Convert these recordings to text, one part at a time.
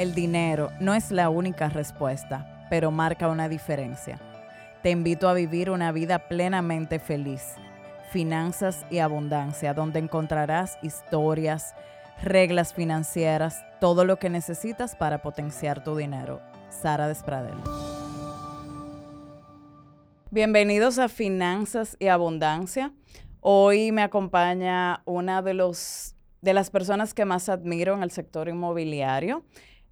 El dinero no es la única respuesta, pero marca una diferencia. Te invito a vivir una vida plenamente feliz. Finanzas y abundancia, donde encontrarás historias, reglas financieras, todo lo que necesitas para potenciar tu dinero. Sara Despradel. Bienvenidos a Finanzas y Abundancia. Hoy me acompaña una de, los, de las personas que más admiro en el sector inmobiliario.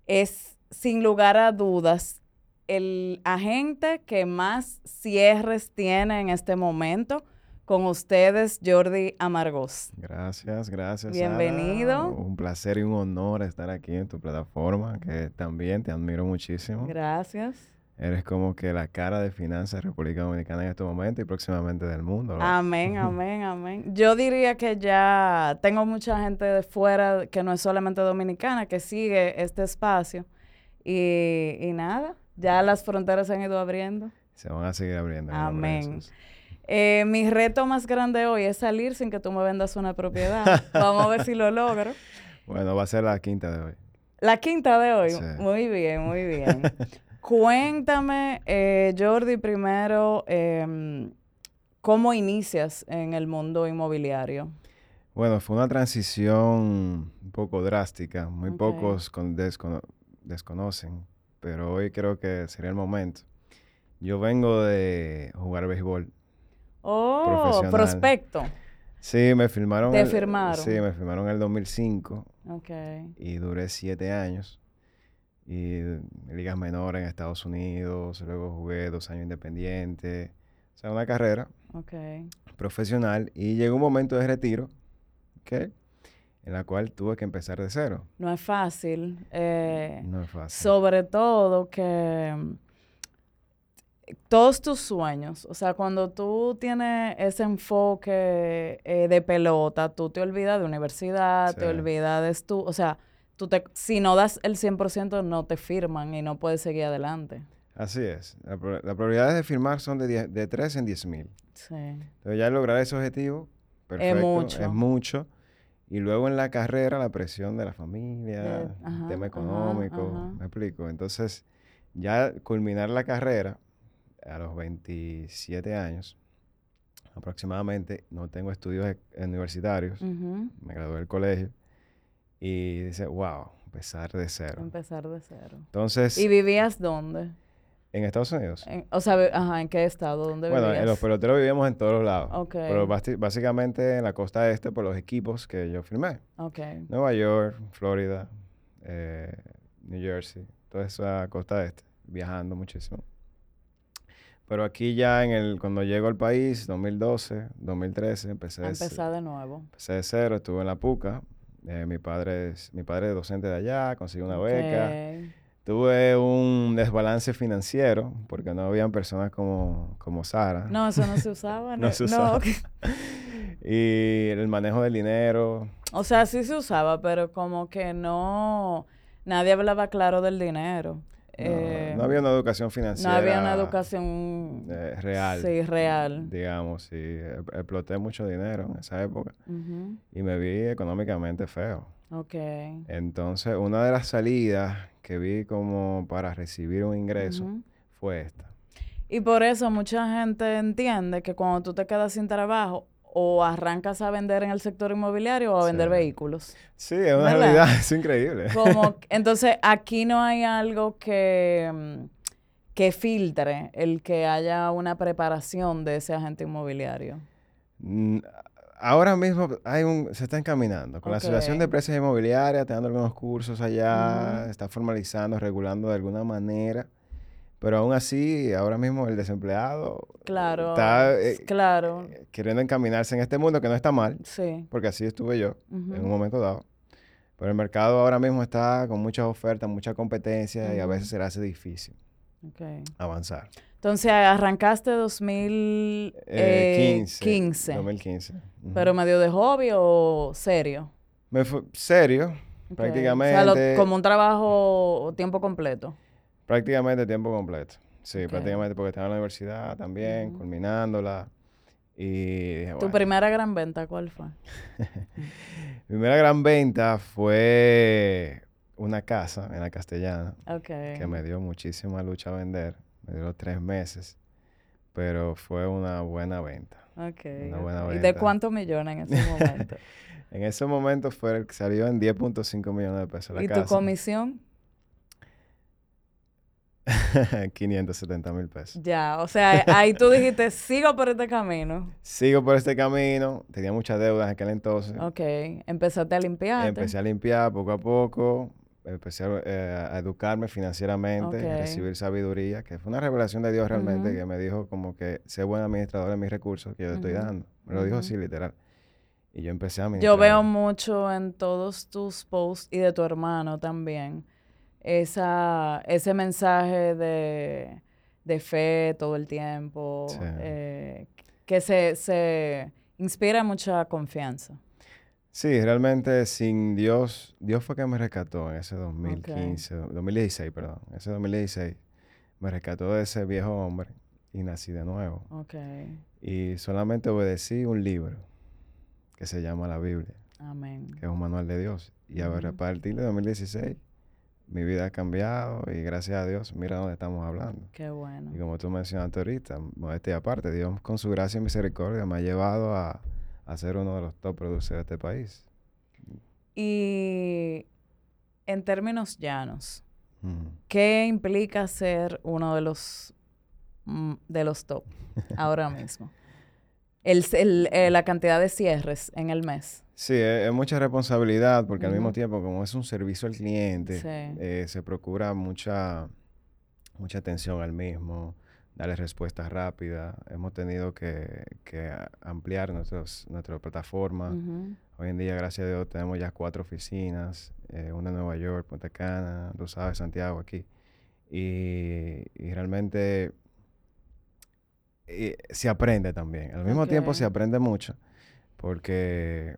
Es, sin lugar a dudas, el agente que más cierres tiene en este momento. Con ustedes, Jordi Amargos. Gracias, gracias. Bienvenido. Un placer y un honor estar aquí en tu plataforma, que también te admiro muchísimo. Gracias. Eres como que la cara de finanzas de República Dominicana en este momento y próximamente del mundo. Amén, amén, amén. Yo diría que ya tengo mucha gente de fuera que no es solamente dominicana que sigue este espacio. Y, y nada, ya las fronteras se han ido abriendo. Se van a seguir abriendo. Amén. Eh, mi reto más grande hoy es salir sin que tú me vendas una propiedad. Vamos a ver si lo logro. Bueno, va a ser la quinta de hoy. La quinta de hoy. Muy bien, muy bien. Cuéntame, eh, Jordi, primero, em, ¿cómo inicias en el mundo inmobiliario? Bueno, fue una transición un poco drástica. Muy pocos desconocen, pero hoy creo que sería el momento. Yo vengo de jugar béisbol Oh, prospecto. Sí, me firmaron. ¿Te firmaron? Sí, me firmaron en el 2005. Ok. Y duré siete años. Y ligas menores en Estados Unidos. Luego jugué dos años independiente. O sea, una carrera. Profesional. Y llegó un momento de retiro. ¿ok? En la cual tuve que empezar de cero. No es fácil. Eh, no es fácil. Sobre todo que todos tus sueños, o sea, cuando tú tienes ese enfoque eh, de pelota, tú te olvidas de universidad, te olvidas de estu o sea, tú te, si no das el 100% no te firman y no puedes seguir adelante. Así es. Las probabilidades de firmar son de, de 3 en 10 mil. Sí. Entonces ya lograr ese objetivo, perfecto, es mucho. Es mucho. Y luego en la carrera, la presión de la familia, el tema económico, me explico. Entonces, ya culminar la carrera, a los 27 años aproximadamente, no tengo estudios e-, universitarios, me gradué del colegio y dice, wow, empezar de cero. Empezar de cero. Entonces... ¿Y vivías dónde? En Estados Unidos. o sea, ajá, ¿en qué estado? ¿Dónde bueno, en los peloteros vivíamos en todos lados. Okay. Pero básicamente en la costa este por los equipos que yo firmé. Okay. Nueva York, Florida, eh, New Jersey, toda esa costa este, viajando muchísimo. Pero aquí ya en el, cuando llego al país, 2012, 2013, empecé a empezar de nuevo. Empecé de cero, estuve en la PUCA. Eh, mi padre es, mi padre es docente de allá, conseguí una beca. Tuve un desbalance financiero porque no habían personas como, como Sara. No, eso no se usaba. no, se usaba. y el manejo del dinero. O sea, sí se usaba, pero como que no, nadie hablaba claro del dinero. Eh, no, había una educación financiera. No había una educación eh, real. Sí, real. Digamos, sí. Exploté mucho dinero en esa época y me vi económicamente feo. Ok. Entonces, una de las salidas que vi como para recibir un ingreso fue esta. Y por eso mucha gente entiende que cuando tú te quedas sin trabajo, o arrancas a vender en el sector inmobiliario o a vender vehículos. Sí, es una realidad, es increíble. Como, entonces, aquí no hay algo que, mm, que filtre el que haya una preparación de ese agente inmobiliario. Mm, ahora mismo hay un, se está encaminando. Con la Asociación de Empresas Inmobiliarias, te dando algunos cursos allá, está formalizando, regulando de alguna manera. Pero aún así, ahora mismo el desempleado claro, está eh, claro. Eh, queriendo encaminarse en este mundo que no está mal, sí. porque así estuve yo en un momento dado. Pero el mercado ahora mismo está con muchas ofertas, mucha competencia y a veces se le hace difícil avanzar. Entonces arrancaste 2015. 2015. Eh, ¿Pero medio de hobby o serio? Me fue serio, prácticamente. O sea, como un trabajo tiempo completo. Prácticamente tiempo completo. Sí, prácticamente porque estaba en la universidad también, culminándola. Y ¿Tu primera gran venta cuál fue? Mi primera gran venta fue una casa en la castellana que me dio muchísima lucha a vender. Me dio tres meses, pero fue una buena venta. ¿Y de cuántos millones en ese momento? en ese momento fue, salió en 10.5 millones de pesos la ¿Y tu comisión? 570 mil pesos. Ya, o sea, ahí tú dijiste, sigo por este camino. Sigo por este camino. Tenía muchas deudas en aquel entonces. Ok. Empezaste a limpiar. Empecé a limpiar poco a poco. Empecé a, eh, educarme financieramente, recibir sabiduría, que fue una revelación de Dios realmente, que me dijo como que sé buen administrador de mis recursos que yo estoy dando. Me lo dijo así, literal. Y yo empecé a. Yo veo mucho en todos tus posts y de tu hermano también esa, ese mensaje de, fe todo el tiempo, eh, que se, se inspira mucha confianza. Sí, realmente sin Dios, Dios fue que me rescató en ese 2015, 2016, perdón, ese 2016, me rescató de ese viejo hombre y nací de nuevo. Okay. Y solamente obedecí un libro que se llama la Biblia. Amén. Que es un manual de Dios. Y a partir de 2016 mi vida ha cambiado y gracias a Dios, mira dónde estamos hablando. Qué bueno. Y como tú mencionaste ahorita, este aparte, Dios con su gracia y misericordia me ha llevado a, ser uno de los top producers de este país. Y en términos llanos, ¿qué implica ser uno de los, mm, de los top ahora mismo? el, eh, la cantidad de cierres en el mes. Sí, es, mucha responsabilidad porque al mismo tiempo, como es un servicio al cliente, eh, se procura mucha, mucha atención al mismo, darle respuestas rápidas. Hemos tenido que, ampliar nuestros, nuestra plataforma. Hoy en día, gracias a Dios, tenemos ya cuatro oficinas, eh, una en Nueva York, Punta Cana, sabes, Santiago aquí. Y, y realmente se aprende también. Al mismo tiempo se aprende mucho porque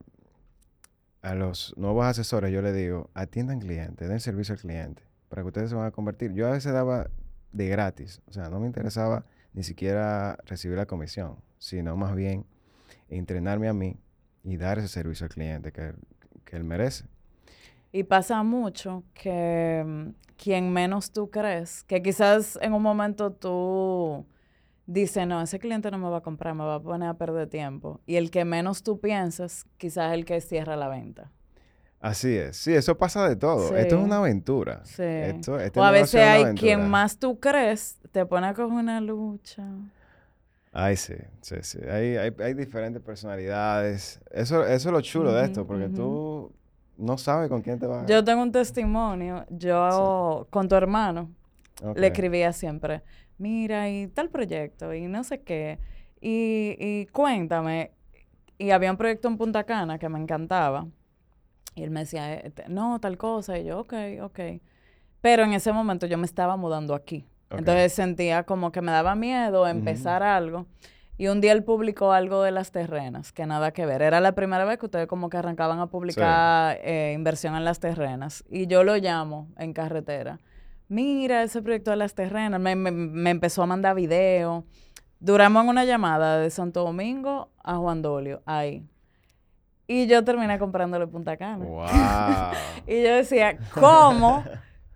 a los nuevos asesores yo les digo, atiendan clientes, den servicio al cliente para que ustedes se van a convertir. Yo a veces daba de gratis, o sea, no me interesaba ni siquiera recibir la comisión, sino más bien entrenarme a mí y dar ese servicio al cliente que, que él merece. Y pasa mucho que mm, quien menos tú crees, que quizás en un momento tú dice, no, ese cliente no me va a comprar, me va a poner a perder tiempo. Y el que menos tú piensas, quizás es el que cierra la venta. Así es. Sí, eso pasa de todo. Esto es una aventura. Sí. o a veces hay quien más tú crees, te pone a coger una lucha. Ay, sí, sí, sí. Hay, hay, diferentes personalidades. Eso, eso es lo chulo de esto, porque tú no sabes con quién te vas. Yo tengo un testimonio. Yo, con tu hermano, le escribía siempre mira, y tal proyecto, y no sé qué, y, cuéntame. Y había un proyecto en Punta Cana que me encantaba. Y él me decía, eh, no, tal cosa. Y yo, ok, ok. Pero en ese momento yo me estaba mudando aquí. Entonces sentía como que me daba miedo empezar algo. Y un día él publicó algo de las terrenas, que nada que ver. Era la primera vez que ustedes como que arrancaban a publicar eh, inversión en las terrenas. Y yo lo llamo en carretera mira ese proyecto de las terrenas, me, empezó a mandar video. Duramos en una llamada de Santo Domingo a Juan Dolio, ahí. Y yo terminé comprándole Punta Cana. Wow. y yo decía, ¿cómo?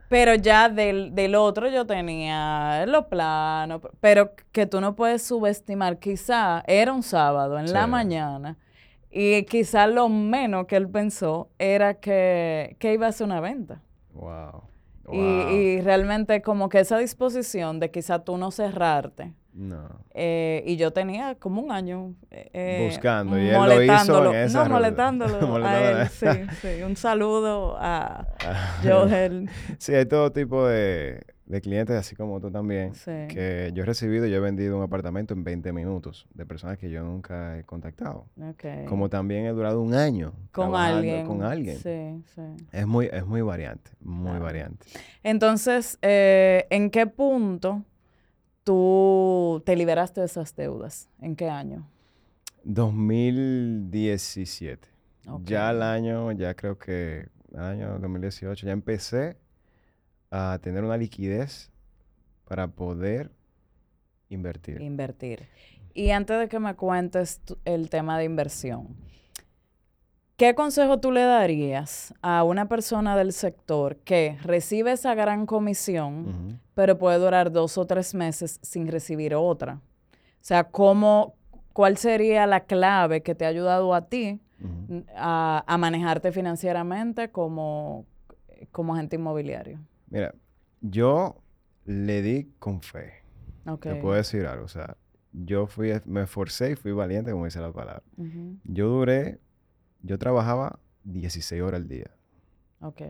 pero ya del, del, otro yo tenía los planos, pero que tú no puedes subestimar, quizá era un sábado en la mañana y quizá lo menos que él pensó era que, que iba a ser una venta. Wow. Y, realmente como que esa disposición de quizá tú no cerrarte. No. Eh, y yo tenía como un año eh, buscando y él lo hizo en esa no molestándolo a él, sí, sí. Un saludo a Joel. sí, hay todo tipo de, de clientes, así como tú también, que yo he recibido y yo he vendido un apartamento en 20 minutos de personas que yo nunca he contactado. Como también he durado un año con alguien. Con alguien. Sí, sí. Es muy, es muy variante, muy variante. Entonces, eh, ¿en qué punto tú te liberaste de esas deudas? ¿En qué año? 2017. Ya el año, ya creo que el año 2018, ya empecé a tener una liquidez para poder invertir. Invertir. Y antes de que me cuentes el tema de inversión, ¿Qué consejo tú le darías a una persona del sector que recibe esa gran comisión, pero puede durar dos o tres meses sin recibir otra? O sea, ¿cómo, ¿cuál sería la clave que te ha ayudado a ti a, manejarte financieramente como, como agente inmobiliario? Mira, yo le di con fe. Te puedo decir algo. O sea, yo fui, me esforcé y fui valiente, como dice la palabra. Yo duré yo trabajaba 16 horas al día. Ok.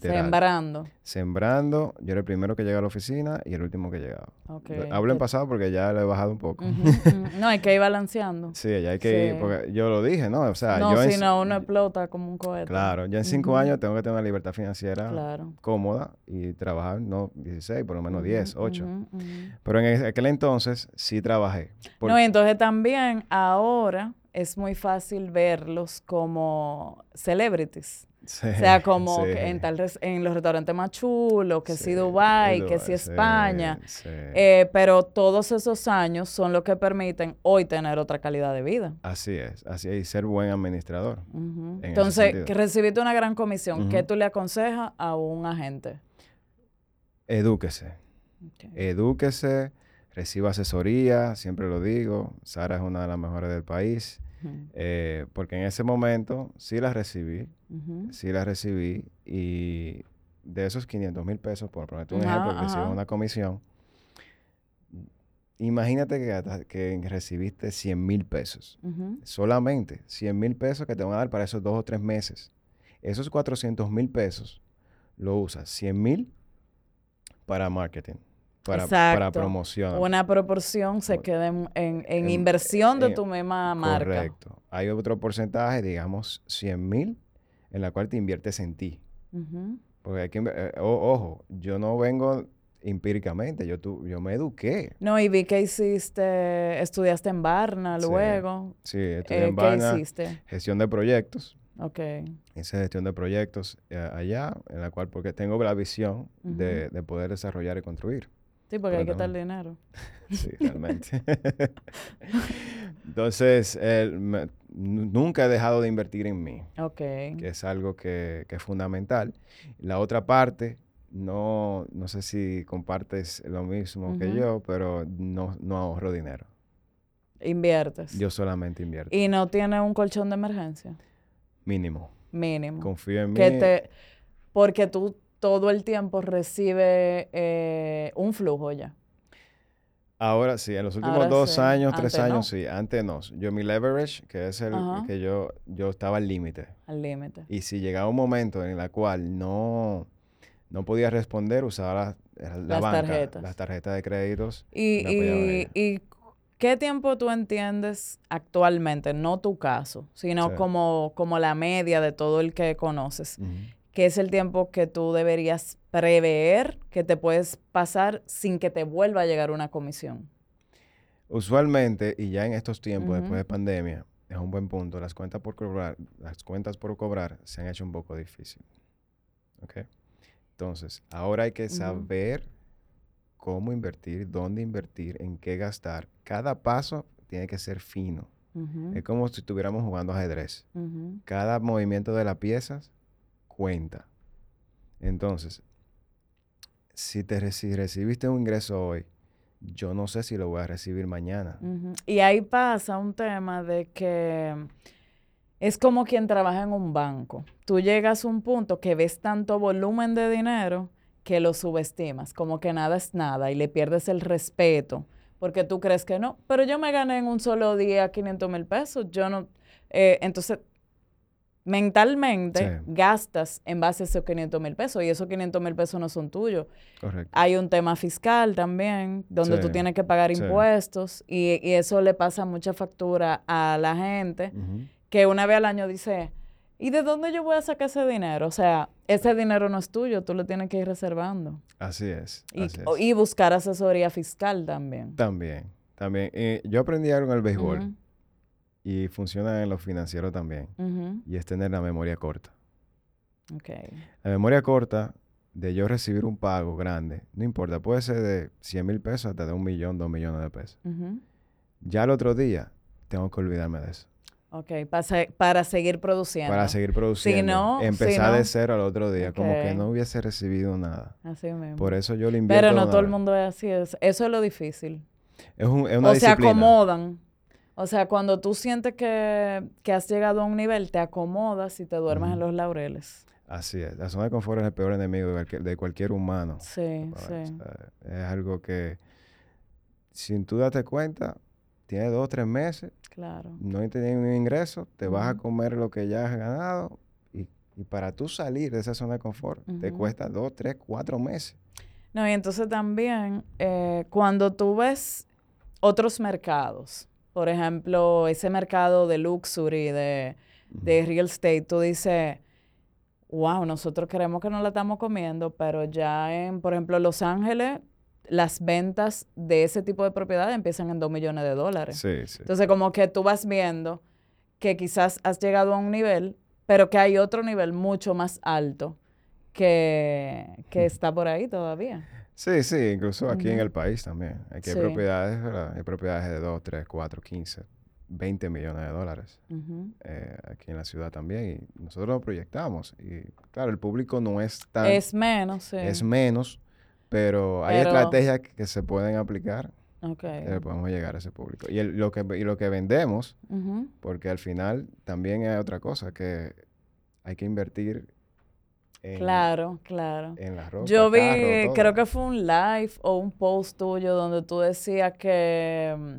Sembrando. Sembrando. Yo era el primero que llegaba a la oficina y el último que llegaba. Okay. Hablo en pasado porque ya le he bajado un poco. no, hay que ir balanceando. Sí, ya hay que ir. Porque yo lo dije, ¿no? O sea, no, si no, uno explota como un cohete. Claro. Yo en cinco años tengo que tener una libertad financiera cómoda y trabajar, no 16, por lo menos 10, 8. Pero en aquel entonces sí trabajé. No, y entonces también ahora es muy fácil verlos como celebrities. O sea, como en, tal en los restaurantes más chulos, que sí, Dubai, que sí España. Eh, pero todos esos años son los que permiten hoy tener otra calidad de vida. Así es, así es, y ser buen administrador. Entonces, que recibiste una gran comisión, ¿qué tú le aconsejas a un agente? Edúquese. Edúquese, reciba asesoría, siempre lo digo. Sara es una de las mejores del país. Eh, porque en ese momento sí la recibí, sí la recibí y de esos 500 mil pesos, por ponerte un ejemplo, recibí una comisión, imagínate que, que recibiste 100 mil pesos, solamente 100 mil pesos que te van a dar para esos dos o tres meses. Esos 400 mil pesos lo usas 100 mil para marketing para, para promoción. Una proporción se queda en, inversión de tu misma marca. Correcto. Hay otro porcentaje, digamos, 100 mil, en la cual te inviertes en ti. Porque hay que, eh, ojo, yo no vengo empíricamente, yo, tu, yo me eduqué. No, y vi que hiciste, estudiaste en Barna luego. Sí, estudié en Barna. ¿Qué hiciste? Gestión de proyectos. Ok. Hice gestión de proyectos eh, allá, en la cual, porque tengo la visión de, de poder desarrollar y construir. Sí, porque hay que dar dinero. sí, realmente. Entonces, nunca he dejado de invertir en mí. Ok. Que es algo que, es fundamental. La otra parte, no, no sé si compartes lo mismo que yo, pero no, no ahorro dinero. Inviertes. Yo solamente invierto. ¿Y no tienes un colchón de emergencia? Mínimo. Mínimo. Confío en mí. Te, porque tú todo el tiempo recibe eh, un flujo ya. Ahora sí, en los últimos dos años, tres años, sí. Antes no. Yo mi leverage, que es el que yo, yo estaba al límite. Al límite. Y si llegaba un momento en el cual no, no podía responder, usaba la, las tarjetas. Las tarjetas de créditos. Y, y, qué tiempo tú entiendes actualmente, no tu caso, sino como, como la media de todo el que conoces? Que es el tiempo que tú deberías prever que te puedes pasar sin que te vuelva a llegar una comisión. Usualmente, y ya en estos tiempos, después de pandemia, es un buen punto, las cuentas por cobrar, las cuentas por cobrar se han hecho un poco difícil. ¿Ok? Entonces, ahora hay que saber cómo invertir, dónde invertir, en qué gastar. Cada paso tiene que ser fino. Es como si estuviéramos jugando ajedrez. Cada movimiento de las piezas cuenta. Entonces, si, te recibiste un ingreso hoy, yo no sé si lo voy a recibir mañana. Y ahí pasa un tema de que es como quien trabaja en un banco. Tú llegas a un punto que ves tanto volumen de dinero que lo subestimas, como que nada es nada y le pierdes el respeto porque tú crees que no. Pero yo me gané en un solo día 500 mil pesos. Yo no. Eh, entonces mentalmente gastas en base a esos 500 mil pesos y esos 500 mil pesos no son tuyos. Correcto. Hay un tema fiscal también, donde tú tienes que pagar impuestos y, eso le pasa mucha factura a la gente que una vez al año dice, ¿y de dónde yo voy a sacar ese dinero? O sea, ese dinero no es tuyo, tú lo tienes que ir reservando. Así es. Y, buscar asesoría fiscal también. También, también. yo aprendí algo en el béisbol y funciona en lo financiero también. Y es tener la memoria corta. Okay. La memoria corta de yo recibir un pago grande, no importa, puede ser de 100 mil pesos hasta de un millón, dos millones de pesos. Ya el otro día tengo que olvidarme de eso. Ok, para, seguir produciendo. Para seguir produciendo. Si Empezar de cero al otro día, como que no hubiese recibido nada. Así mismo. Por eso yo le invierto. Pero no todo el mundo es así. eso es lo difícil. Es, un, es una o se acomodan. O sea, cuando tú sientes que, has llegado a un nivel, te acomodas y te duermes en los laureles. Así es. La zona de confort es el peor enemigo de cualquier, humano. Sí, sí. es algo que, sin tú darte cuenta, tienes dos o tres meses, claro. no tenido ningún ingreso, te vas a comer lo que ya has ganado y, para tú salir de esa zona de confort te cuesta dos, tres, cuatro meses. No, y entonces también eh, cuando tú ves otros mercados, por ejemplo, ese mercado de luxury, de, de real estate, tú dices, wow, nosotros creemos que no la estamos comiendo, pero ya en, por ejemplo, Los Ángeles, las ventas de ese tipo de propiedades empiezan en 2 millones de dólares. Sí, sí. Entonces, como que tú vas viendo que quizás has llegado a un nivel, pero que hay otro nivel mucho más alto que, que está por ahí todavía. Sí, sí, incluso aquí en el país también. Aquí hay propiedades, ¿verdad? Hay propiedades de 2, 3, 4, 15, 20 millones de dólares eh, aquí en la ciudad también. Y nosotros lo proyectamos. Y claro, el público no es tan... Es menos, sí. Es menos, pero hay estrategias que se pueden aplicar. Okay. Que podemos llegar a ese público. Y, lo, que, y lo que vendemos, porque al final también hay otra cosa, que hay que invertir en, claro, claro. En la ropa, Yo vi, creo que fue un live o un post tuyo donde tú decías que mm,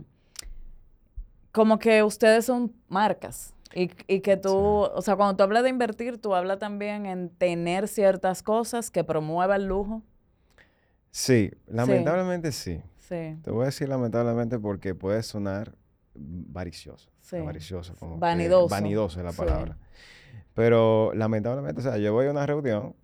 como que ustedes son marcas. Y, y, que tú, o sea, cuando tú hablas de invertir, tú hablas también en tener ciertas cosas que promuevan el lujo. Sí, lamentablemente sí. sí. Te voy a decir lamentablemente porque puede sonar varicioso. Sí. Varicioso, como vanidoso. vanidoso es la palabra. Pero lamentablemente, o sea, yo voy a una reunión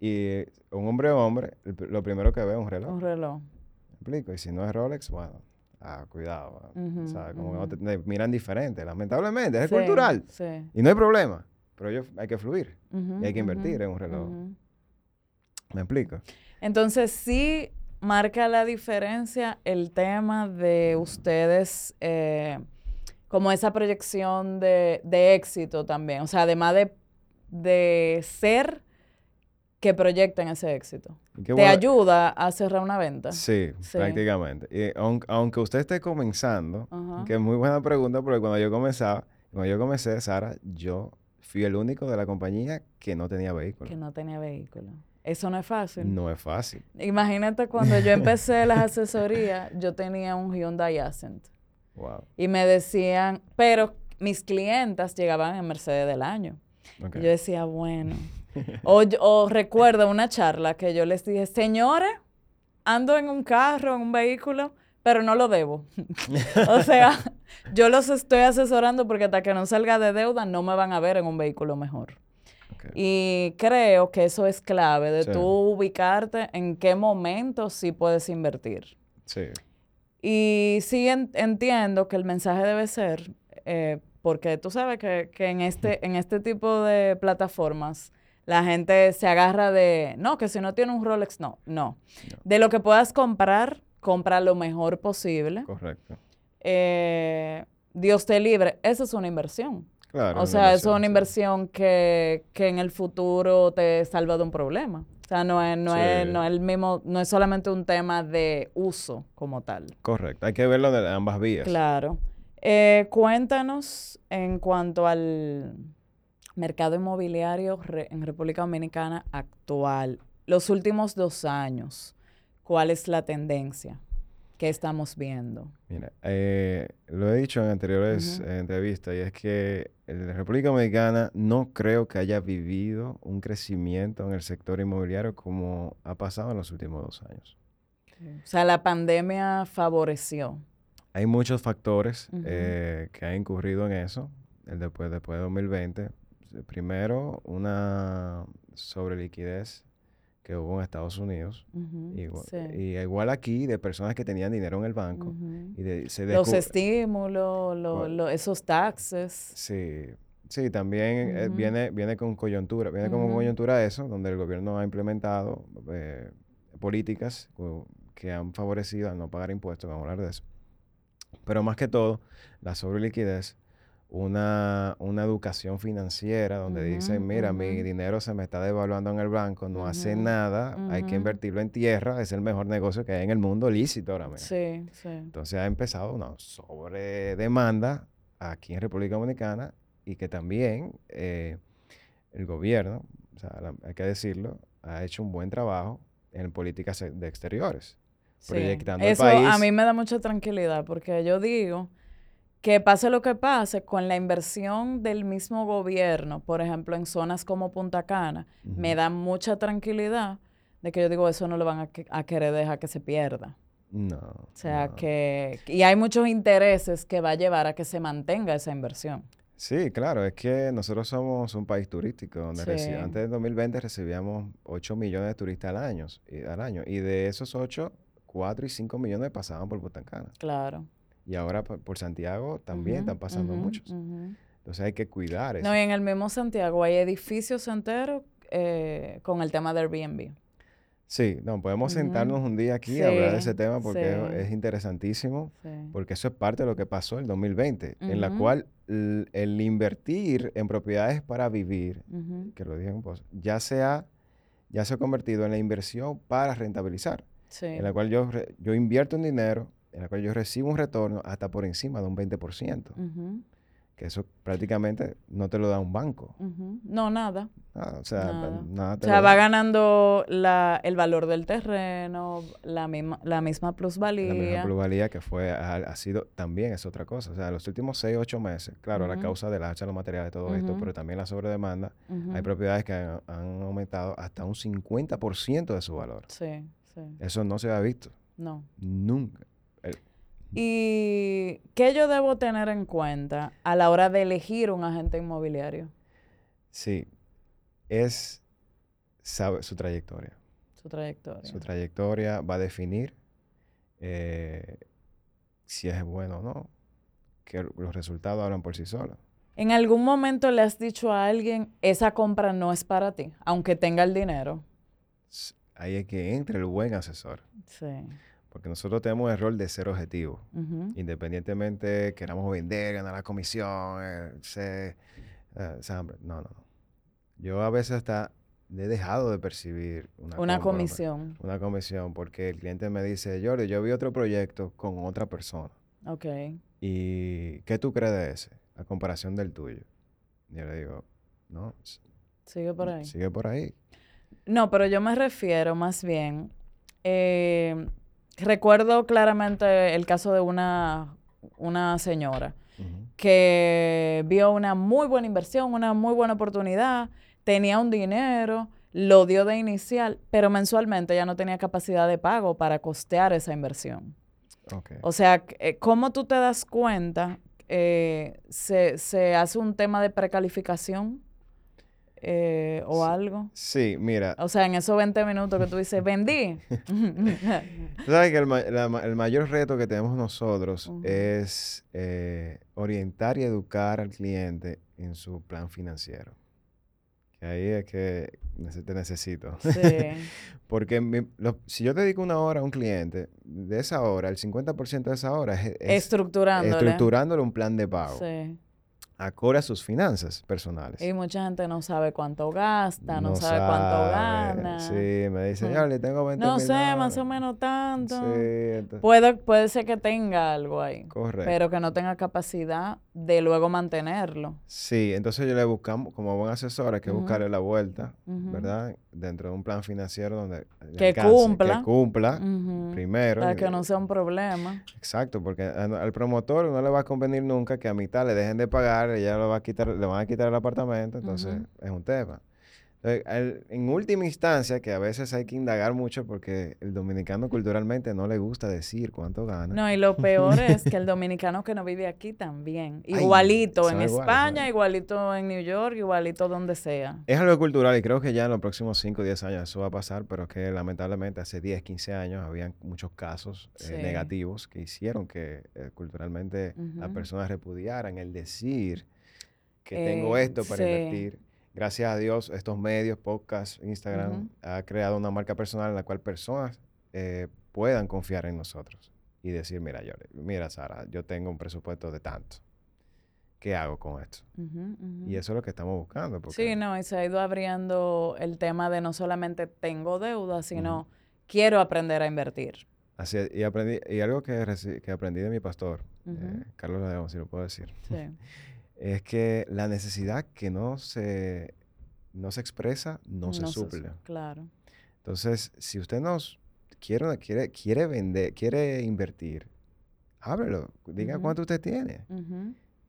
y un hombre o hombre, lo primero que ve es un reloj. Un reloj. ¿Me explico? Y si no es Rolex, bueno, ah, cuidado. o sea, como que te, miran diferente, lamentablemente, es cultural. Sí. Y no hay problema, pero yo, hay que fluir y hay que invertir en un reloj. ¿Me explico? Entonces sí marca la diferencia el tema de ustedes, eh, como esa proyección de, éxito también. O sea, además de, ser que proyecten ese éxito. ¿Te ayuda a cerrar una venta? Sí, prácticamente. Y aunque, usted esté comenzando, que es muy buena pregunta, porque cuando yo comenzaba, cuando yo comencé, Sara, yo fui el único de la compañía que no tenía vehículo. Que no tenía vehículo. Eso no es fácil. No es fácil. Imagínate cuando yo empecé las asesorías, yo tenía un Hyundai Accent. Wow. Y me decían, pero mis clientas llegaban en Mercedes del año. yo decía, bueno. o, o recuerdo una charla que yo les dije, señores, ando en un carro, en un vehículo, pero no lo debo. o sea, yo los estoy asesorando porque hasta que no salga de deuda no me van a ver en un vehículo mejor. Y creo que eso es clave de tú ubicarte en qué momento sí puedes invertir. Sí. Y sí entiendo que el mensaje debe ser, eh, porque tú sabes que, en, este, en este tipo de plataformas la gente se agarra de, no, que si no tiene un Rolex, no, no. De lo que puedas comprar, compra lo mejor posible. Correcto. Eh, Dios te libre, esa es una inversión o sea, eso es una inversión que, en el futuro te salva de un problema. O sea, no es, no, es, no es el mismo, no es solamente un tema de uso como tal. Correcto, hay que verlo de ambas vías. Claro. Eh, cuéntanos en cuanto al mercado inmobiliario en República Dominicana actual, los últimos dos años, ¿cuál es la tendencia? ¿Qué estamos viendo? Mira, eh, lo he dicho en anteriores entrevistas y es que la República Dominicana no creo que haya vivido un crecimiento en el sector inmobiliario como ha pasado en los últimos dos años. O sea, la pandemia favoreció. Hay muchos factores eh, que han incurrido en eso el después, después de 2020. Primero, una sobreliquidez que hubo en Estados Unidos. y, igual aquí, de personas que tenían dinero en el banco. y Los estímulos, esos taxes. Sí, sí, también eh, viene, viene con coyuntura, viene como coyuntura eso, donde el gobierno ha implementado eh, políticas que han favorecido a no pagar impuestos, vamos a hablar de eso. Pero más que todo, la sobreliquidez una, una educación financiera donde dicen, mira, mi dinero se me está devaluando en el banco, no hace nada, hay que invertirlo en tierra, es el mejor negocio que hay en el mundo lícito ahora mismo. Sí, sí. Entonces ha empezado una sobredemanda aquí en República Dominicana y que también eh, el gobierno, o sea, hay que decirlo, ha hecho un buen trabajo en políticas de exteriores. Proyectando Eso a mí me da mucha tranquilidad porque yo digo que pase lo que pase, con la inversión del mismo gobierno, por ejemplo, en zonas como Punta Cana, me da mucha tranquilidad de que yo digo, eso no lo van a, querer dejar que se pierda. No. O sea que... Y hay muchos intereses que va a llevar a que se mantenga esa inversión. Sí, claro, es que nosotros somos un país turístico, donde antes del 2020 recibíamos 8 millones de turistas al año, y, al año, y de esos 8, 4 y 5 millones pasaban por Punta Cana. Claro. Y ahora por Santiago también están pasando muchos. Entonces hay que cuidar eso. No, y en el mismo Santiago hay edificios enteros eh, con el tema de Airbnb. Sí, no, podemos sentarnos un día aquí a hablar de ese tema porque es, interesantísimo, porque eso es parte de lo que pasó en el 2020, en la cual el, invertir en propiedades para vivir, que lo dije en post, ya se ha, ya se ha convertido en la inversión para rentabilizar, en la cual yo, yo invierto en dinero, en la cual yo recibo un retorno hasta por encima de un 20% que eso prácticamente no te lo da un banco. No, nada. o sea, nada. o sea va ganando la, el valor del terreno, la misma, la misma plusvalía. La misma plusvalía que fue, ha, sido, también es otra cosa. O sea, los últimos 6, 8 meses, claro, la causa de la hacha de los materiales, todo esto, pero también la sobredemanda, hay propiedades que han, han, aumentado hasta un 50% de su valor. Sí, sí. Eso no se ha visto. No. Nunca. ¿Y qué yo debo tener en cuenta a la hora de elegir un agente inmobiliario? Sí, es sabe, su trayectoria. Su trayectoria. Su trayectoria va a definir eh, si es bueno o no, que los resultados hablan por sí solos. ¿En algún momento le has dicho a alguien, esa compra no es para ti, aunque tenga el dinero? Ahí es que entre el buen asesor. Sí. Porque nosotros tenemos el rol de ser objetivo. Independientemente queramos vender, ganar la comisión, eh, ser, eh, no, no, no. Yo a veces hasta he dejado de percibir una, una comisión. Una comisión, porque el cliente me dice, Jordi, yo vi otro proyecto con otra persona. Ok. ¿Y qué tú crees de ese? A comparación del tuyo. Y yo le digo, no. Sigue por ahí. Sigue por ahí. No, pero yo me refiero más bien, eh, recuerdo claramente el caso de una, una señora que vio una muy buena inversión, una muy buena oportunidad, tenía un dinero, lo dio de inicial, pero mensualmente ya no tenía capacidad de pago para costear esa inversión. O sea, eh, ¿cómo tú te das cuenta? Eh, se, se hace un tema de precalificación eh, o algo. Sí, mira. O sea, en esos 20 minutos que tú dices, vendí. sabes que el, mayor reto que tenemos nosotros es eh, orientar y educar al cliente en su plan financiero. Que ahí es que te necesito. Sí. Porque si yo te dedico una hora a un cliente, de esa hora, el 50% de esa hora es, estructurándole. estructurándole un plan de pago. Sí acorde a sus finanzas personales. Y mucha gente no sabe cuánto gasta, no, sabe, cuánto gana. Sí, me dice, ya le tengo 20 No sé, más o menos tanto. Sí, puede, puede ser que tenga algo ahí. Correcto. Pero que no tenga capacidad de luego mantenerlo. Sí, entonces yo le buscamos, como buen asesor, hay que buscarle la vuelta, ¿verdad? Dentro de un plan financiero donde... Que cumpla. Que cumpla, primero. Para que no sea un problema. Exacto, porque al promotor no le va a convenir nunca que a mitad le dejen de pagar ella lo va a quitar, le van a quitar el apartamento, entonces es un tema. En última instancia, que a veces hay que indagar mucho porque el dominicano culturalmente no le gusta decir cuánto gana. No, y lo peor es que el dominicano que no vive aquí también. Igualito en España, igualito en New York, igualito donde sea. Es algo cultural y creo que ya en los próximos 5 o 10 años eso va a pasar, pero que lamentablemente hace 10, 15 años habían muchos casos eh, negativos que hicieron que eh, culturalmente las personas repudiaran el decir que tengo eh, esto para invertir gracias a Dios, estos medios, podcast, Instagram, ha creado una marca personal en la cual personas eh, puedan confiar en nosotros y decir, mira, yo, mira, Sara, yo tengo un presupuesto de tanto. ¿qué hago con esto? Y eso es lo que estamos buscando. Sí, no, y se ha ido abriendo el tema de no solamente tengo deuda, sino quiero aprender a invertir. Así y aprendí, y algo que, que aprendí de mi pastor, eh, Carlos León, si lo puedo decir, es que la necesidad que no se, no se expresa, no, se suple. claro. Entonces, si usted nos quiere, quiere, quiere vender, quiere invertir, ábrelo, diga cuánto usted tiene.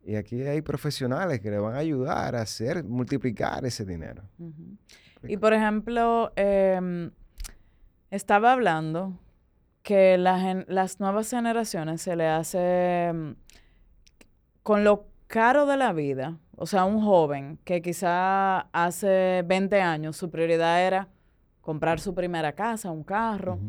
Y aquí hay profesionales que le van a ayudar a hacer, multiplicar ese dinero. Y por ejemplo, em, estaba hablando que las nuevas generaciones se le hace mm, con lo caro de la vida, o sea, un joven que quizá hace 20 años su prioridad era comprar su primera casa, un carro,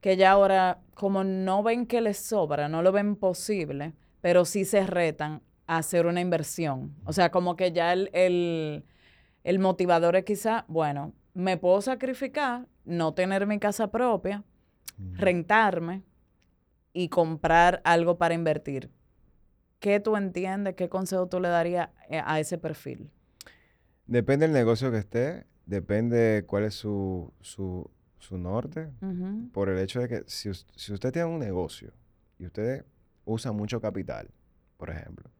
que ya ahora como no ven que les sobra, no lo ven posible, pero sí se retan a hacer una inversión. O sea, como que ya el, el, el motivador es quizá, bueno, me puedo sacrificar, no tener mi casa propia, rentarme y comprar algo para invertir. ¿Qué tú entiendes? ¿Qué consejo tú le darías eh, a ese perfil? Depende del negocio que esté, depende cuál es su, su, norte, por el hecho de que si, si, usted tiene un negocio y usted usa mucho capital, por ejemplo,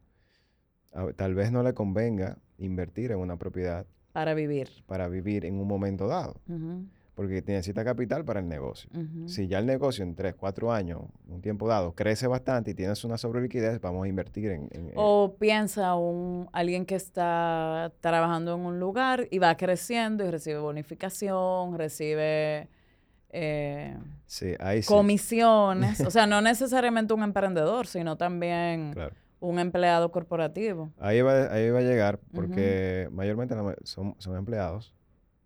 tal vez no le convenga invertir en una propiedad. Para vivir. Para vivir en un momento dado porque necesita capital para el negocio. Si ya el negocio en 3, 4 años, un tiempo dado, crece bastante y tienes una sobreliquidez, vamos a invertir en... o piensa un, alguien que está trabajando en un lugar y va creciendo y recibe bonificación, recibe... Eh, comisiones, o sea, no necesariamente un emprendedor, sino también un empleado corporativo. Ahí va, ahí va a llegar, porque mayormente son, son empleados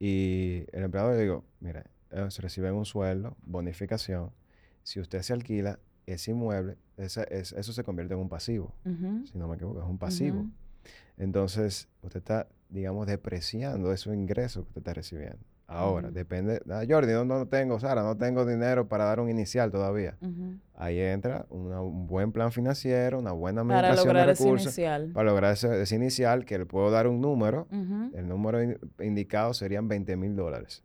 y el empleado le digo, mira, se reciben un sueldo, bonificación. Si usted se alquila ese inmueble, esa, es, eso se convierte en un pasivo. Si no me equivoco, es un pasivo. Entonces, usted está, digamos, depreciando esos ingresos que usted está recibiendo. Ahora, depende. Ah, Jordi, no, no, tengo, Sara, no tengo dinero para dar un inicial todavía. Ahí entra un buen plan financiero, una buena administración de recursos. Para lograr ese, inicial, que le puedo dar un número. El número indicado serían 20 mil dólares.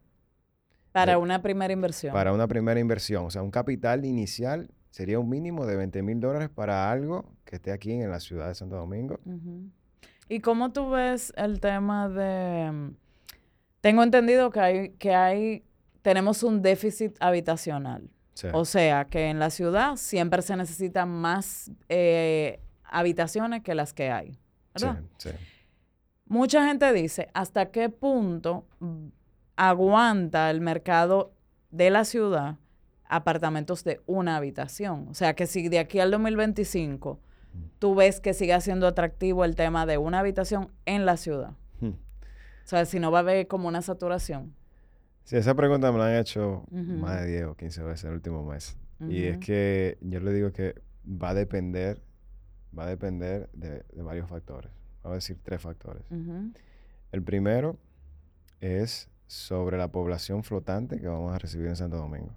Para una primera inversión. Para una primera inversión. O sea, un capital inicial sería un mínimo de 20 mil dólares para algo que esté aquí en la ciudad de Santo Domingo. ¿Y cómo tú ves el tema de tengo entendido que hay, que hay, tenemos un déficit habitacional. O sea, que en la ciudad siempre se necesitan más eh, habitaciones que las que hay. ¿verdad? Sí, Mucha gente dice, ¿hasta qué punto aguanta el mercado de la ciudad apartamentos de una habitación? O sea, que si de aquí al 2025 tú ves que sigue siendo atractivo el tema de una habitación en la ciudad. O sea, si no va a haber como una saturación. Sí, esa pregunta me la han hecho más de 10 o 15 veces en el último mes. Y es que yo le digo que va a depender, va a depender de, varios factores. Vamos a decir tres factores. El primero es sobre la población flotante que vamos a recibir en Santo Domingo.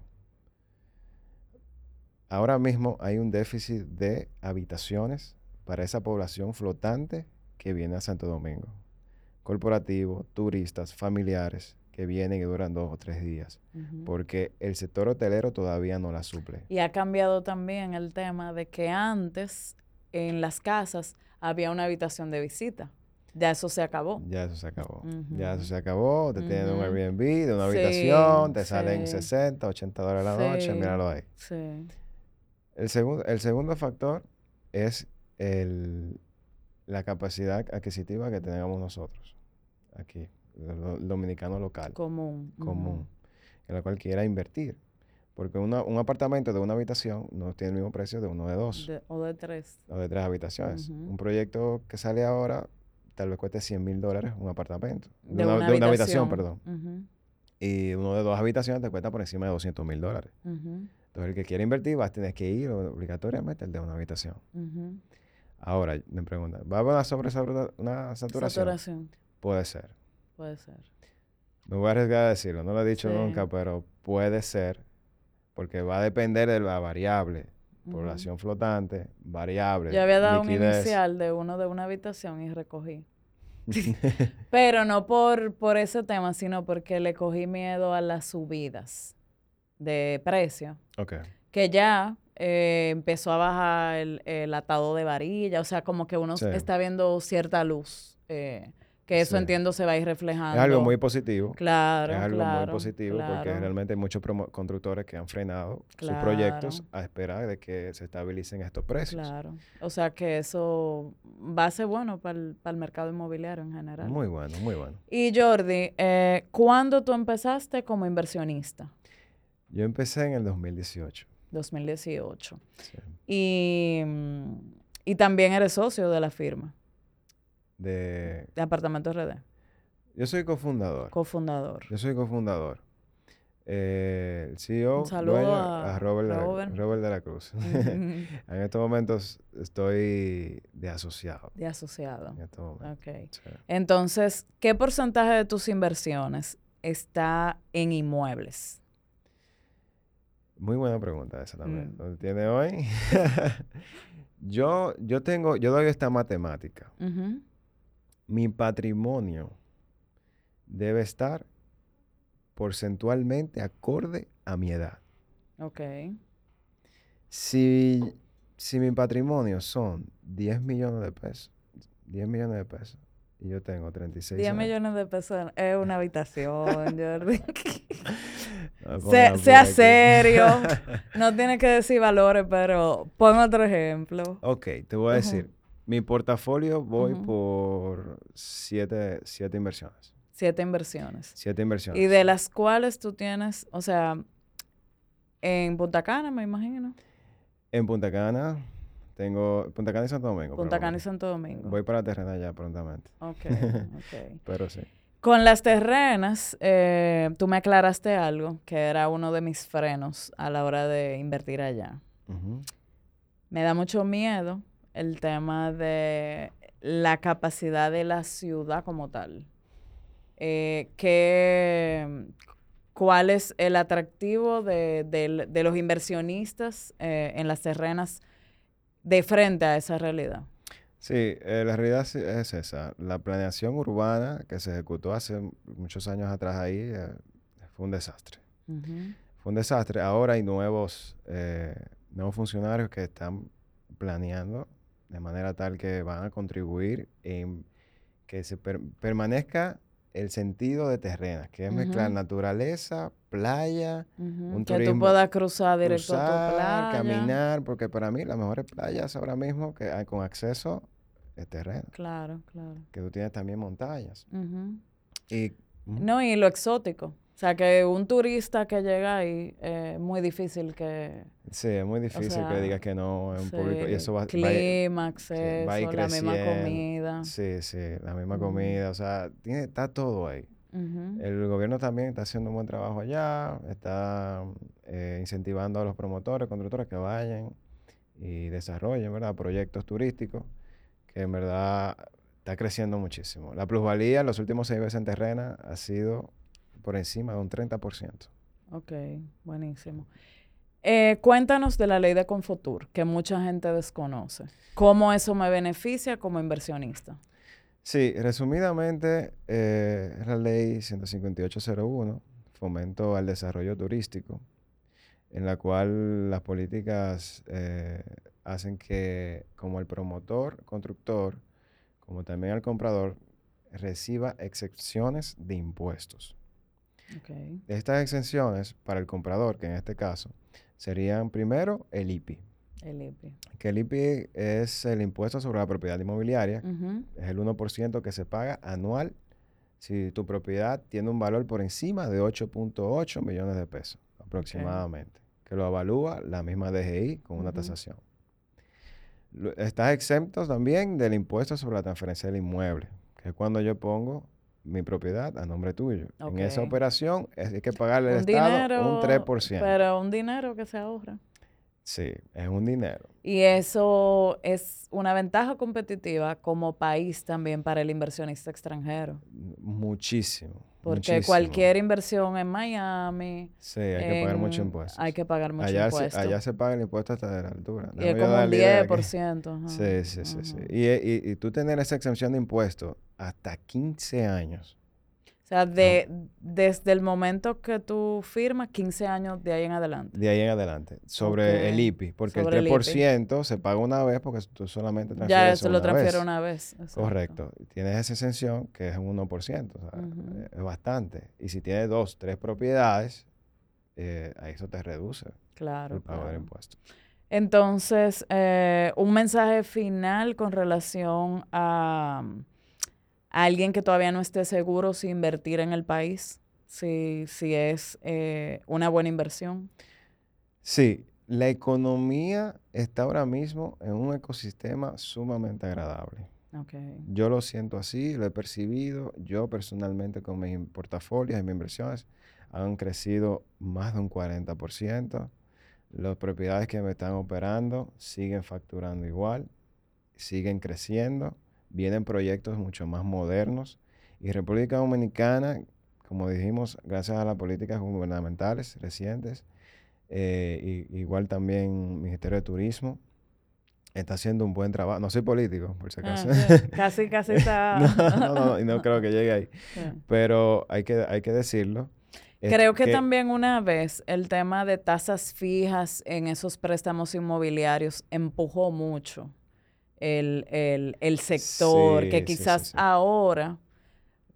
Ahora mismo hay un déficit de habitaciones para esa población flotante que viene a Santo Domingo corporativos, turistas, familiares que vienen y duran dos o tres días, porque el sector hotelero todavía no la suple. Y ha cambiado también el tema de que antes en las casas había una habitación de visita. Ya eso se acabó. Ya eso se acabó. Ya eso se acabó. Te tienen un Airbnb de una habitación, te salen 60, 80 dólares a la noche, míralo ahí. Sí. El, segundo, el segundo factor es el, la capacidad adquisitiva que tenemos nosotros aquí, el, dominicano local. Común. Común, en la cual quiera invertir. Porque un apartamento de una habitación no tiene el mismo precio de uno de dos. o de tres. O de tres habitaciones. Un proyecto que sale ahora tal vez cueste 100 mil dólares un apartamento. De, una, habitación. perdón. Y uno de dos habitaciones te cuesta por encima de 200 mil dólares. Entonces, el que quiere invertir va a tener que ir obligatoriamente al de una habitación. Ahora, me preguntan, ¿va a haber una, sobre, una saturación? Saturación. Puede ser. Puede ser. Me voy a arriesgar a decirlo, no lo he dicho nunca, pero puede ser, porque va a depender de la variable población flotante, variable. Yo había dado un inicial de uno de una habitación y recogí. Pero no por, por ese tema, sino porque le cogí miedo a las subidas de precio. Ok. Que ya eh, empezó a bajar el, atado de varilla, o sea, como que uno está viendo cierta luz. Eh, que eso entiendo se va a ir reflejando. Es algo muy positivo. Claro, Es algo muy positivo porque realmente hay muchos constructores que han frenado sus proyectos a esperar de que se estabilicen estos precios. Claro. O sea que eso va a ser bueno para el, mercado inmobiliario en general. Muy bueno, muy bueno. Y Jordi, eh, ¿cuándo tú empezaste como inversionista? Yo empecé en el 2018. 2018. Sí. Y, y también eres socio de la firma de... De Apartamento RD. Yo soy cofundador. Cofundador. Yo soy cofundador. Eh, el CEO, Un a, Robert, De, la, Cruz. en estos momentos estoy de asociado. De asociado. En estos momentos. Entonces, ¿qué porcentaje de tus inversiones está en inmuebles? Muy buena pregunta esa también. Mm. tiene hoy? yo, yo tengo, yo doy esta matemática mi patrimonio debe estar porcentualmente acorde a mi edad. Ok. Si, si mi patrimonio son 10 millones de pesos, 10 millones de pesos, y yo tengo 36 10 millones de pesos es una habitación, Jordi. sea serio. no tiene que decir valores, pero pon otro ejemplo. Ok, te voy a decir. Mi portafolio voy por siete, siete inversiones. Siete inversiones. Siete inversiones. Y de las cuales tú tienes, o sea, en Punta Cana, me imagino. En Punta Cana tengo Punta Cana y Santo Domingo. Punta Cana y Santo Domingo. Voy para la terrena ya prontamente. Ok, ok. pero sí. Con las terrenas, eh, tú me aclaraste algo que era uno de mis frenos a la hora de invertir allá. Me da mucho miedo el tema de la capacidad de la ciudad como tal. Eh, ¿Cuál es el atractivo de, los inversionistas eh, en las terrenas de frente a esa realidad? Sí, eh, la realidad es esa. La planeación urbana que se ejecutó hace muchos años atrás ahí fue un desastre. Fue un desastre. Ahora hay nuevos, nuevos funcionarios que están planeando de manera tal que van a contribuir en que se permanezca el sentido de terrenas, que es mezclar naturaleza, playa, un que tú puedas cruzar directo a tu playa. caminar, porque para mí las mejores playas ahora mismo que hay con acceso es terreno. Claro, claro. Que tú tienes también montañas. y, no, y lo exótico. O sea, que un turista que llega ahí es muy difícil que... Sí, es muy difícil que digas que no es un público. Y eso va, clima, acceso, la misma comida. Sí, sí, la misma comida. O sea, tiene, está todo ahí. El gobierno también está haciendo un buen trabajo allá, está eh, incentivando a los promotores, constructores que vayan y desarrollen, ¿verdad? Proyectos turísticos que en verdad está creciendo muchísimo. La plusvalía en los últimos seis meses en terrena ha sido por encima de un 30%. Ok, buenísimo. Eh, cuéntanos de la ley de Confutur, que mucha gente desconoce. ¿Cómo eso me beneficia como inversionista? Sí, resumidamente, eh, es la ley 15801, fomento al desarrollo turístico, en la cual las políticas eh, hacen que como el promotor, constructor, como también el comprador, reciba excepciones de impuestos. Estas exenciones para el comprador, que en este caso serían primero el IPI. El IPI. Que el IPI es el impuesto sobre la propiedad inmobiliaria. Es el 1% que se paga anual si tu propiedad tiene un valor por encima de 8.8 millones de pesos aproximadamente, que lo avalúa la misma DGI con una tasación. Estás exento también del impuesto sobre la transferencia del inmueble, que es cuando yo pongo mi propiedad a nombre tuyo. En esa operación hay que pagarle al Estado un 3%. Pero un dinero que se ahorra. Sí, es un dinero. Y eso es una ventaja competitiva como país también para el inversionista extranjero. Muchísimo, Porque cualquier inversión en Miami. Sí, hay que pagar mucho impuesto. Hay que pagar mucho allá impuesto. Se, allá se paga el impuesto hasta de la altura. Y es como un 10%. Sí, sí, sí, sí. Y, y, y, tú tener esa exención de impuestos hasta 15 años o sea, de, desde el momento que tú firmas, 15 años de ahí en adelante. De ahí en adelante. Sobre el IPI. Porque el 3% se paga una vez porque tú solamente transfieres Ya, se lo transfiere una vez. Correcto. Tienes esa exención que es un 1%. O sea, Es bastante. Y si tienes dos, tres propiedades, eh, a eso te reduce claro, el pago del impuesto. Entonces, eh, un mensaje final con relación a alguien que todavía no esté seguro si invertir en el país, si, si es eh, una buena inversión? Sí, la economía está ahora mismo en un ecosistema sumamente agradable. Okay. Yo lo siento así, lo he percibido. Yo personalmente con mis portafolios y mis inversiones han crecido más de un 40%. Las propiedades que me están operando siguen facturando igual, siguen creciendo vienen proyectos mucho más modernos. Y República Dominicana, como dijimos, gracias a las políticas gubernamentales recientes, eh, igual también Ministerio de Turismo, está haciendo un buen trabajo. No soy político, por si ah, acaso. casi, casi está. no, no, no, y no creo que llegue ahí. Pero hay que, hay que decirlo. Creo que, también una vez el tema de tasas fijas en esos préstamos inmobiliarios empujó mucho el, el, sector, que quizás ahora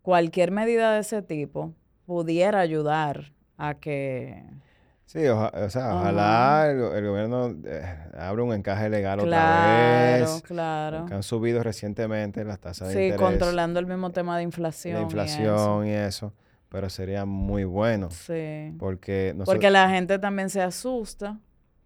cualquier medida de ese tipo pudiera ayudar a que... Sí, o sea, ojalá el, gobierno eh, abra un encaje legal otra vez. Claro, Que han subido recientemente las tasas de interés. Sí, controlando el mismo tema de inflación. La inflación y eso. pero sería muy bueno. Sí. Porque, porque la gente también se asusta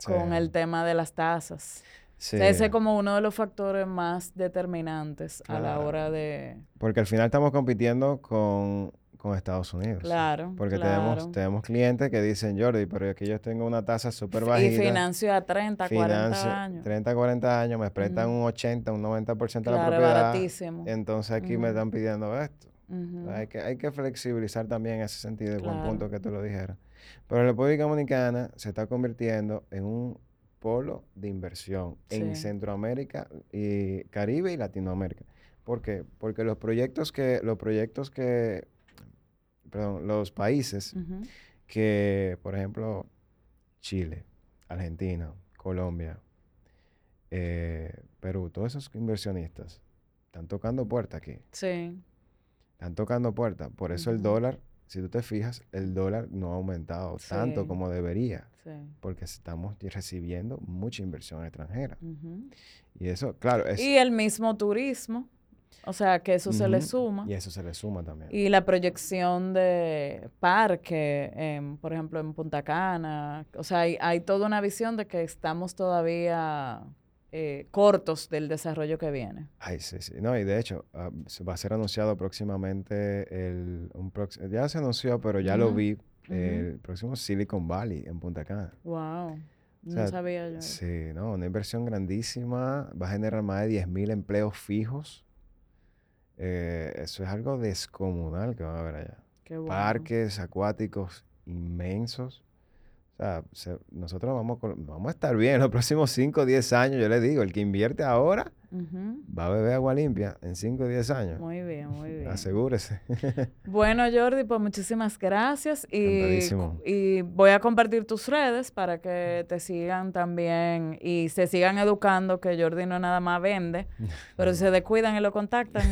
con el tema de las tasas. Ese es como uno de los factores más determinantes a la hora de... Porque al final estamos compitiendo con, Estados Unidos. Claro. Porque Tenemos, tenemos clientes que dicen, Jordi, pero aquí yo tengo una tasa súper bajita. Y financio a 30, 40 años. 30, 40 años, me prestan un 80, un 90% de la propiedad. baratísimo. Entonces aquí me están pidiendo esto. hay, que, hay que flexibilizar también en ese sentido, de buen punto que tú lo dijeras. Pero la República Dominicana se está convirtiendo en un polo de inversión en Centroamérica y Caribe y Latinoamérica. ¿Por qué? Porque los proyectos que, los proyectos que, perdón, los países que, por ejemplo, Chile, Argentina, Colombia, eh, Perú, todos esos inversionistas están tocando puertas aquí. Sí. Están tocando puertas. Por eso el dólar si tú te fijas, el dólar no ha aumentado tanto como debería, porque estamos recibiendo mucha inversión extranjera. Y eso, claro, es... Y el mismo turismo, o sea, que eso se le suma. Y eso se le suma también. Y la proyección de parque, por ejemplo, en Punta Cana, o sea, hay, hay toda una visión de que estamos todavía eh, cortos del desarrollo que viene. Ay, sí, sí. No, y de hecho, ah, va a ser anunciado próximamente el... Un ya se anunció, pero ya lo vi. El próximo Silicon Valley en Punta Cana. Wow. no sabía yo. Sí, no, una inversión grandísima. Va a generar más de 10.000 empleos fijos. Eh, eso es algo descomunal que va a haber allá. Qué Parques acuáticos inmensos. Sea, nosotros vamos, vamos a estar bien en los próximos 5 o 10 años. Yo le digo, el que invierte ahora va a beber agua limpia en 5 o 10 años. Muy bien, muy bien. Asegúrese. bueno, Jordi, pues muchísimas gracias. Y, y voy a compartir tus redes para que te sigan también y se sigan educando, que Jordi no nada más vende, pero si se descuidan y lo contactan,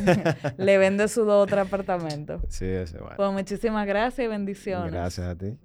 le vende su otro apartamento. Sí, ese bueno. Pues muchísimas gracias y bendiciones. Gracias a ti.